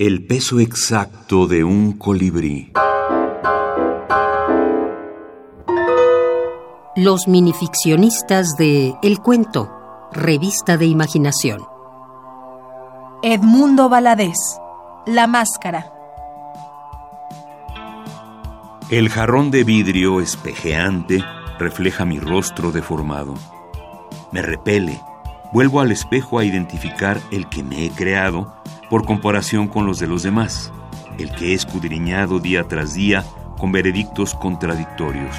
El peso exacto de un colibrí. Los minificcionistas de El Cuento, revista de imaginación. Edmundo Valadez, La Máscara. El jarrón de vidrio espejeante refleja mi rostro deformado. Me repele. Vuelvo al espejo a identificar el que me he creado por comparación con los de los demás, el que he escudriñado día tras día con veredictos contradictorios.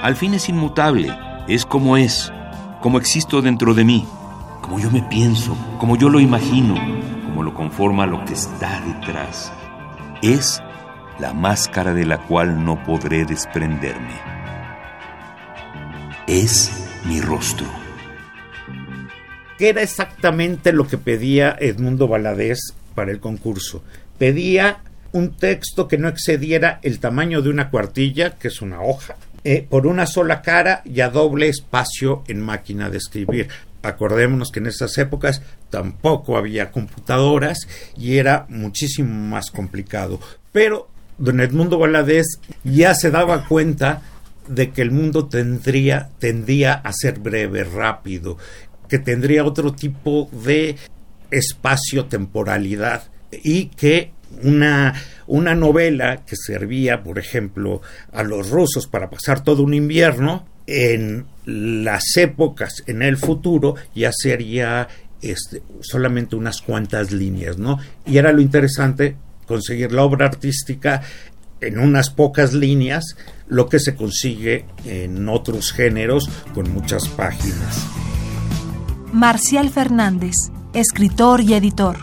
Al fin es inmutable, es como es, como existo dentro de mí, como yo me pienso, como yo lo imagino, como lo conforma lo que está detrás. Es la máscara de la cual no podré desprenderme. Es mi rostro. ¿Qué era exactamente lo que pedía Edmundo Valadez para el concurso? Pedía un texto que no excediera el tamaño de una cuartilla, que es una hoja, eh, por una sola cara y a doble espacio en máquina de escribir. Acordémonos que en esas épocas tampoco había computadoras y era muchísimo más complicado. Pero don Edmundo Valadez ya se daba cuenta de que el mundo tendría, tendía a ser breve, rápido, que tendría otro tipo de espacio-temporalidad y que una, una novela que servía, por ejemplo, a los rusos para pasar todo un invierno, en las épocas, en el futuro, ya sería este, solamente unas cuantas líneas, ¿no? Y era lo interesante conseguir la obra artística en unas pocas líneas, lo que se consigue en otros géneros con muchas páginas. Marcial Fernández, escritor y editor.